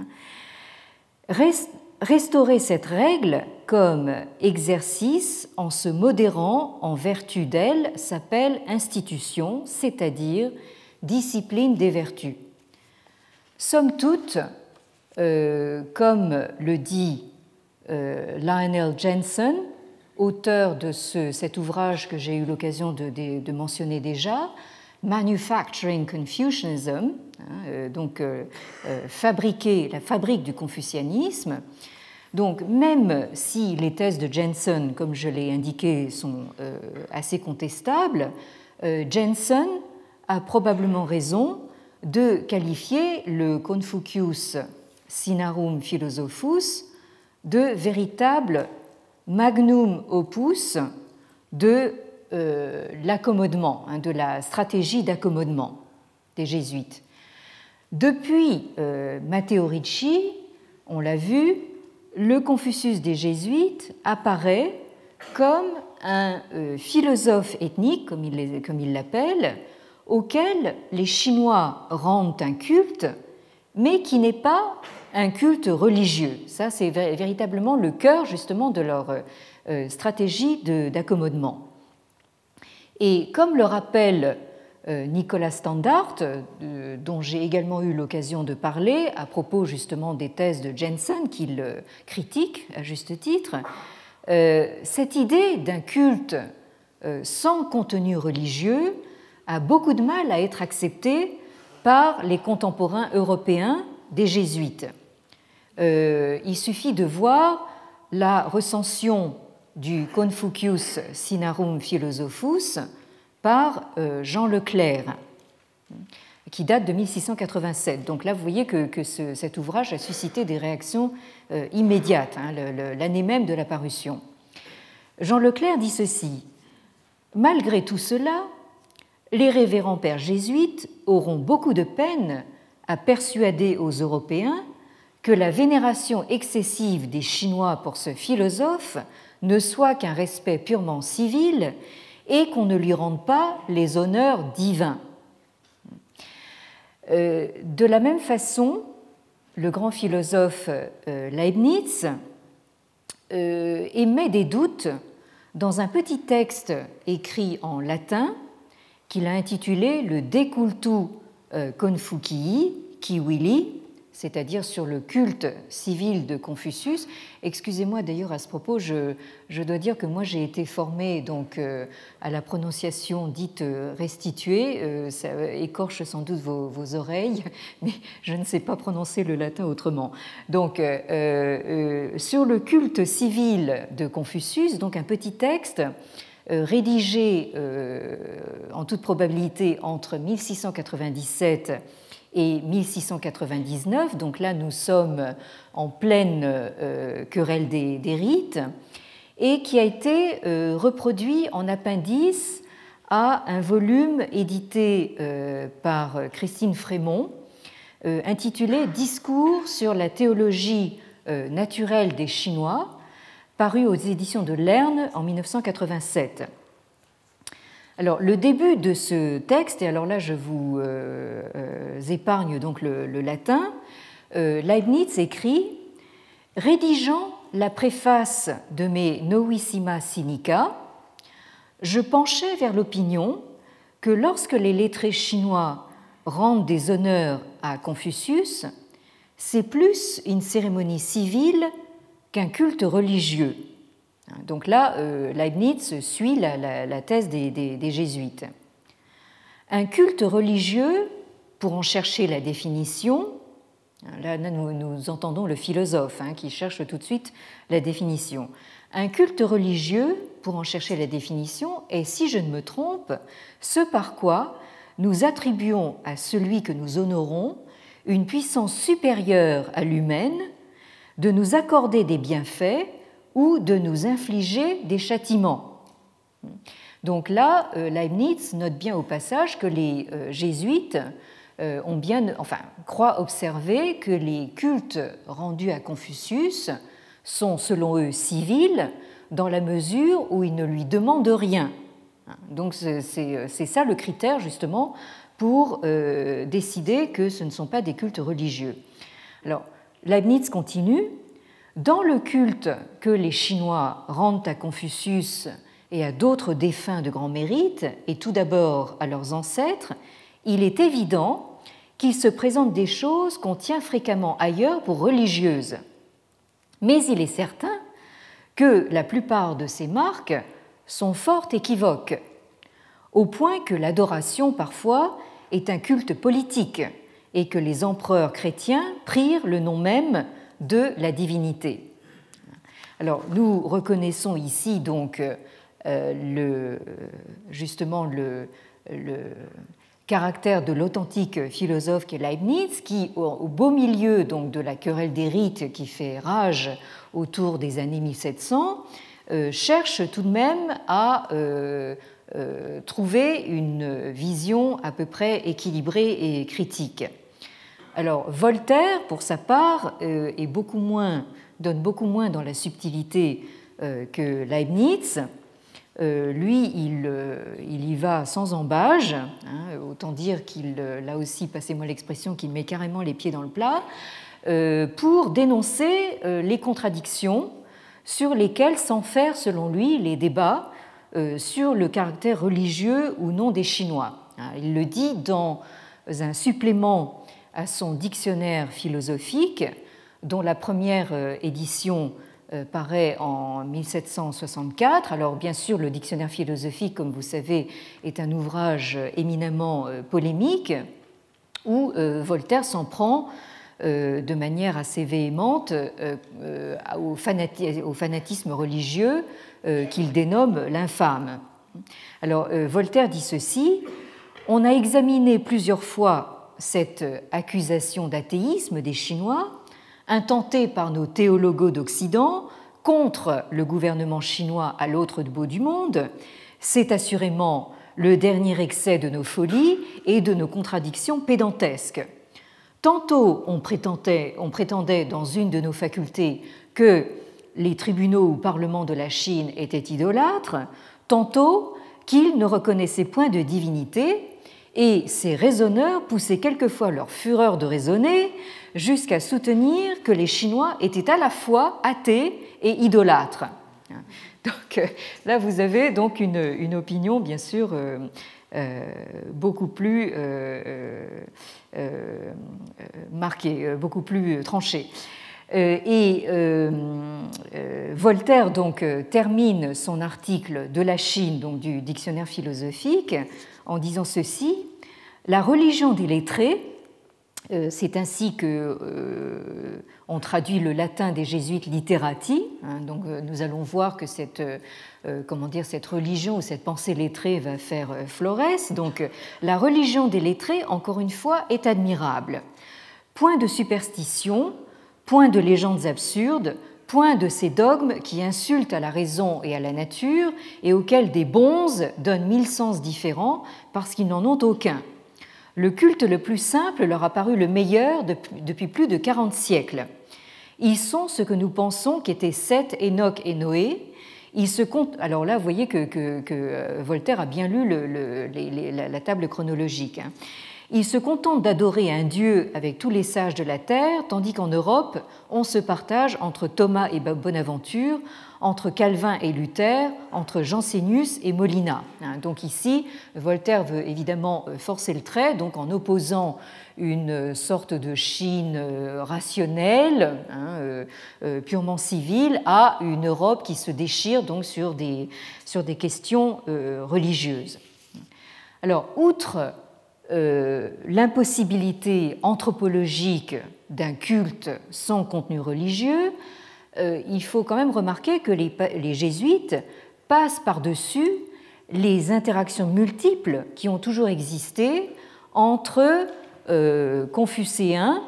Restaurer cette règle comme exercice en se modérant en vertu d'elle s'appelle institution, c'est-à-dire discipline des vertus. Somme toute, euh, comme le dit euh, Lionel Jensen, auteur de cet ouvrage que j'ai eu l'occasion de, mentionner déjà, Manufacturing Confucianism, donc euh, euh, fabriquer la fabrique du confucianisme. Donc même si les thèses de Jensen, comme je l'ai indiqué, sont assez contestables, Jensen a probablement raison de qualifier le Confucius Sinarum Philosophus de véritable magnum opus de euh, l'accommodement, hein, de la stratégie d'accommodement des jésuites. Depuis euh, Matteo Ricci, on l'a vu, le Confucius des jésuites apparaît comme un euh, philosophe ethnique, comme il l'appelle, auquel les Chinois rendent un culte, mais qui n'est pas un culte religieux. Ça, c'est véritablement le cœur justement de leur stratégie d'accommodement. Et comme le rappelle euh, Nicolas Standard, euh, dont j'ai également eu l'occasion de parler à propos justement des thèses de Jensen qu'il critique à juste titre, euh, cette idée d'un culte sans contenu religieux a beaucoup de mal à être acceptée par les contemporains européens des jésuites. il suffit de voir la recension du Confucius Sinarum Philosophus par Jean Leclerc qui date de 1687. Donc là, vous voyez que, cet ouvrage a suscité des réactions euh, immédiates, hein, l'année même de la parution. Jean Leclerc dit ceci Malgré tout cela, les révérends pères jésuites auront beaucoup de peine à persuader aux Européens que la vénération excessive des Chinois pour ce philosophe ne soit qu'un respect purement civil et qu'on ne lui rende pas les honneurs divins. Euh, de la même façon, le grand philosophe euh, Leibniz euh, émet des doutes dans un petit texte écrit en latin qu'il a intitulé le De cultu Confucii, Kiwili, c'est-à-dire sur le culte civil de Confucius. Excusez-moi d'ailleurs à ce propos, je, dois dire que moi j'ai été formée donc euh, à la prononciation dite euh, restituée. Euh, ça écorche sans doute vos, vos, oreilles, mais je ne sais pas prononcer le latin autrement. Donc sur le culte civil de Confucius, donc un petit texte rédigé en toute probabilité entre 1697 et 1699. Donc là, nous sommes en pleine euh, querelle des, rites et qui a été euh, reproduit en appendice à un volume édité euh, par Christine Frémont intitulé Discours sur la théologie naturelle des Chinois, paru aux éditions de Lerne en 1987. Le début de ce texte, et alors là je vous euh, euh, épargne donc le, latin, euh, Leibniz écrit Rédigeant la préface de mes Novissima Sinica, je penchais vers l'opinion que lorsque les lettrés chinois rendent des honneurs à Confucius, c'est plus une cérémonie civile qu'un culte religieux donc là, euh, Leibniz suit la, thèse des, jésuites. Un culte religieux, pour en chercher la définition, là nous, entendons le philosophe hein, qui cherche tout de suite la définition. Un culte religieux, pour en chercher la définition, est, si je ne me trompe, ce par quoi nous attribuons à celui que nous honorons une puissance supérieure à l'humaine de nous accorder des bienfaits ou de nous infliger des châtiments. Donc là, euh, Leibniz note bien au passage que les euh, jésuites euh, ont bien, enfin, croient observer que les cultes rendus à Confucius sont, selon eux, civils dans la mesure où ils ne lui demandent rien. Donc c'est ça le critère justement pour décider que ce ne sont pas des cultes religieux. Alors Leibniz continue dans le culte que les Chinois rendent à Confucius et à d'autres défunts de grand mérite, et tout d'abord à leurs ancêtres, il est évident qu'il se présente des choses qu'on tient fréquemment ailleurs pour religieuses. Mais il est certain que la plupart de ces marques sont fort équivoques, au point que l'adoration parfois est un culte politique et que les empereurs chrétiens prirent le nom même de la divinité. Alors nous reconnaissons ici donc euh, le, justement le, caractère de l'authentique philosophe qu'est Leibniz, qui, au, beau milieu donc de la querelle des rites qui fait rage autour des années 1700, euh, cherche tout de même à euh, trouver une vision à peu près équilibrée et critique. Alors Voltaire, pour sa part, euh, donne beaucoup moins dans la subtilité euh, que Leibniz. Euh, lui, il, y va sans embâge, hein, autant dire qu'il, là aussi, passez-moi l'expression, qu'il met carrément les pieds dans le plat, pour dénoncer les contradictions sur lesquelles s'enferment, selon lui, les débats sur le caractère religieux ou non des Chinois. Hein, il le dit dans un supplément à son dictionnaire philosophique, dont la première euh, édition euh, paraît en 1764. Alors bien sûr, le dictionnaire philosophique, comme vous savez, est un ouvrage éminemment euh, polémique. où Voltaire s'en prend de manière assez véhémente au fanatisme religieux qu'il dénomme l'infâme. Alors Voltaire dit ceci, on a examiné plusieurs fois cette accusation d'athéisme des Chinois, intentée par nos théologos d'Occident contre le gouvernement chinois à l'autre bout du monde. C'est assurément le dernier excès de nos folies et de nos contradictions pédantesques. Tantôt on prétendait, on prétendait dans une de nos facultés que les tribunaux ou parlements de la Chine étaient idolâtres, tantôt qu'ils ne reconnaissaient point de divinité, et ces raisonneurs poussaient quelquefois leur fureur de raisonner jusqu'à soutenir que les Chinois étaient à la fois athées et idolâtres. Donc euh, là, vous avez donc une, opinion, bien sûr, euh, euh, beaucoup plus marquée, beaucoup plus tranchée. Et Voltaire donc termine son article de la Chine, donc du dictionnaire philosophique, en disant ceci La religion des lettrés, euh, c'est ainsi que euh, on traduit le latin des jésuites literati. Hein, donc euh, nous allons voir que cette, comment dire, cette religion ou cette pensée lettrée va faire florès. Donc la religion des lettrés, encore une fois, est admirable. Point de superstition, point de légendes absurdes, point de ces dogmes qui insultent à la raison et à la nature et auxquels des bonzes donnent mille sens différents parce qu'ils n'en ont aucun. Le culte le plus simple leur a paru le meilleur depuis plus de 40 siècles. Ils sont ce que nous pensons qu'étaient Seth, Enoch et Noé. Ils se comptent. Alors là, vous voyez que, euh, Voltaire a bien lu la, table chronologique. Hein. Ils se contentent d'adorer un Dieu avec tous les sages de la terre, tandis qu'en Europe, on se partage entre Thomas et Bonaventure, entre Calvin et Luther, entre Jansénius et Molina. Hein, donc ici, Voltaire veut évidemment euh, forcer le trait, donc en opposant une sorte de Chine euh, rationnelle, hein, euh, purement civile, à une Europe qui se déchire sur des, questions religieuses. L'impossibilité anthropologique d'un culte sans contenu religieux, euh, il faut quand même remarquer que les, jésuites passent par-dessus les interactions multiples qui ont toujours existé entre euh, confucéens,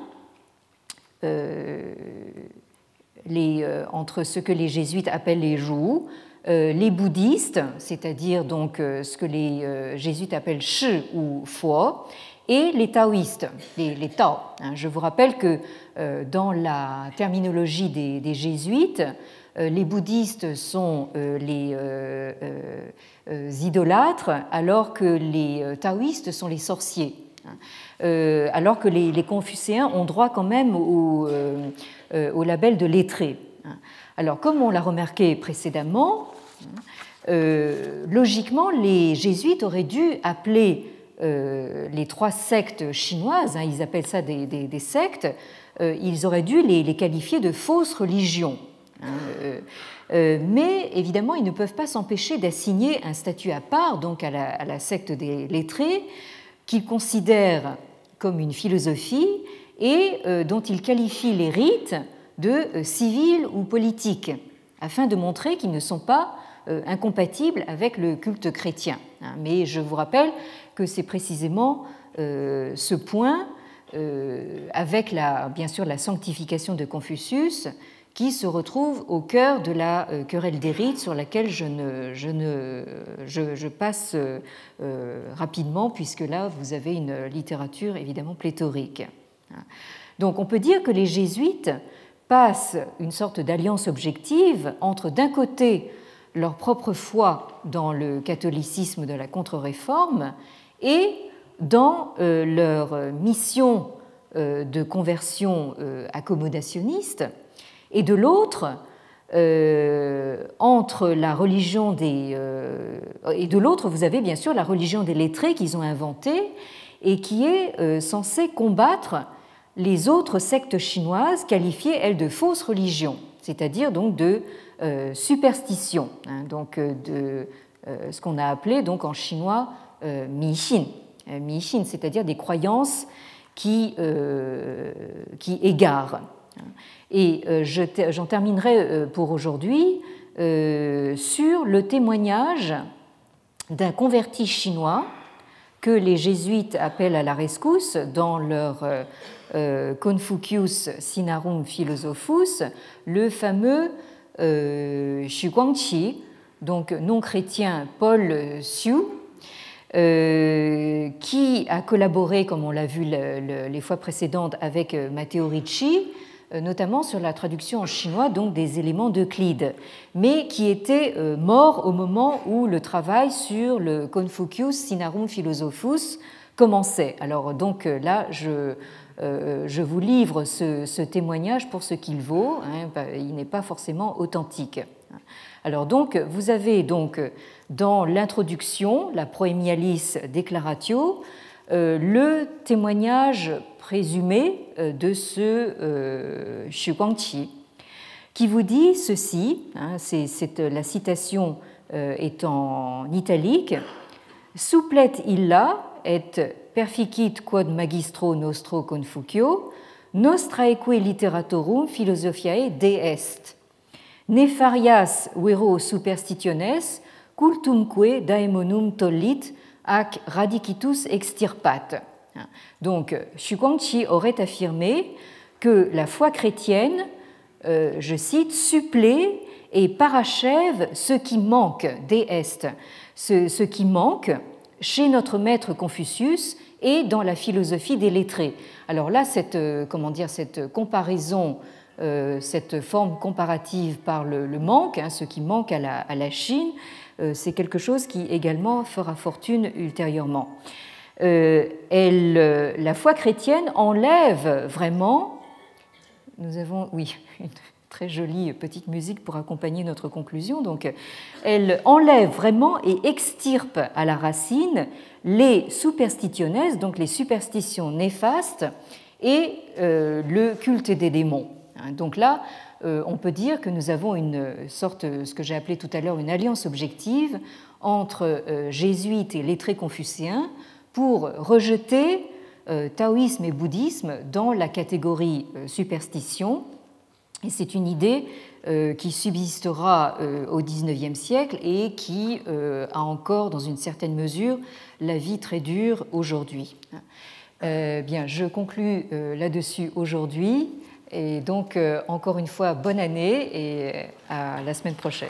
euh, entre ce que les jésuites appellent les joues, les bouddhistes, c'est-à-dire donc ce que les jésuites appellent shi ou foi, et les taoïstes, les, Tao. Hein. Je vous rappelle que euh, dans la terminologie des, jésuites, euh, les bouddhistes sont euh, les idolâtres, alors que les taoïstes sont les sorciers. Hein. alors que les, confucéens ont droit quand même au, au label de lettré. Hein. Alors, comme on l'a remarqué précédemment, logiquement, les jésuites auraient dû appeler euh, les trois sectes chinoises, hein, ils appellent ça des, sectes, euh, ils auraient dû les, qualifier de fausses religions. Hein, euh, mais évidemment, ils ne peuvent pas s'empêcher d'assigner un statut à part donc à la, secte des lettrés, qu'ils considèrent comme une philosophie et dont ils qualifient les rites de civils ou politiques, afin de montrer qu'ils ne sont pas incompatibles avec le culte chrétien. Hein, mais je vous rappelle que c'est précisément euh, ce point, euh, avec la, bien sûr la sanctification de Confucius, qui se retrouve au cœur de la euh, querelle des rites sur laquelle je, ne, je, ne, je, passe rapidement, puisque là, vous avez une littérature évidemment pléthorique. Donc on peut dire que les jésuites passent une sorte d'alliance objective entre d'un côté leur propre foi dans le catholicisme de la contre-réforme et dans euh, leur mission euh, de conversion euh, accommodationniste, et de l'autre, entre la religion des. et de l'autre, vous avez bien sûr la religion des lettrés qu'ils ont inventée et qui est censée combattre les autres sectes chinoises qualifiées, elles, de fausses religions, c'est-à-dire donc de superstition, hein, donc de ce qu'on a appelé donc en chinois euh, mi-xin, euh, c'est-à-dire des croyances qui, qui égare. Et j'en terminerai pour aujourd'hui sur le témoignage d'un converti chinois que les jésuites appellent à la rescousse dans leur euh, Confucius Sinarum Philosophus, le fameux euh, Xu Guangqi, donc non chrétien Paul Xiu, euh, qui a collaboré, comme on l'a vu les fois précédentes, avec Matteo Ricci, notamment sur la traduction en chinois donc des éléments d'Euclide, mais qui était mort au moment où le travail sur le Confucius Sinarum Philosophus commençait. Alors donc là, je euh, je vous livre ce, témoignage pour ce qu'il vaut. Hein, bah, il n'est pas forcément authentique. Alors donc, vous avez donc dans l'introduction, la Proemialis Declaratio, euh, le témoignage présumé euh, de ce euh, Xu Guangqi, qui vous dit ceci, hein, c'est, la citation est en italique, Supplet illa et perficit quod magistro nostro confucio, nostraeque literatorum philosophiae de est. Nefarias vero superstitiones, cultumque daemonum tollit, ac radicitus extirpat. Donc, Xu Guangqi aurait affirmé que la foi chrétienne, euh, je cite, supplée et parachève ce qui manque des Est, ce, qui manque chez notre maître Confucius et dans la philosophie des lettrés. Alors là, cette, euh, comment dire, cette comparaison, euh, cette forme comparative par le, manque, hein, ce qui manque à la, Chine, c'est quelque chose qui également fera fortune ultérieurement. Elle, la foi chrétienne enlève vraiment, nous avons, oui, une très jolie petite musique pour accompagner notre conclusion. Donc, elle enlève vraiment et extirpe à la racine les superstitionnes, donc les superstitions néfastes, et euh, le culte des démons. Hein, donc là, euh, on peut dire que nous avons une sorte, ce que j'ai appelé tout à l'heure, une alliance objective entre euh, jésuites et lettrés confucéens pour rejeter taoïsme et bouddhisme dans la catégorie superstition. Et c'est une idée qui subsistera au XIXe siècle et qui a encore, dans une certaine mesure, la vie très dure aujourd'hui. Euh, bien, je conclus euh, là-dessus aujourd'hui. Et donc, euh, encore une fois, bonne année et à la semaine prochaine.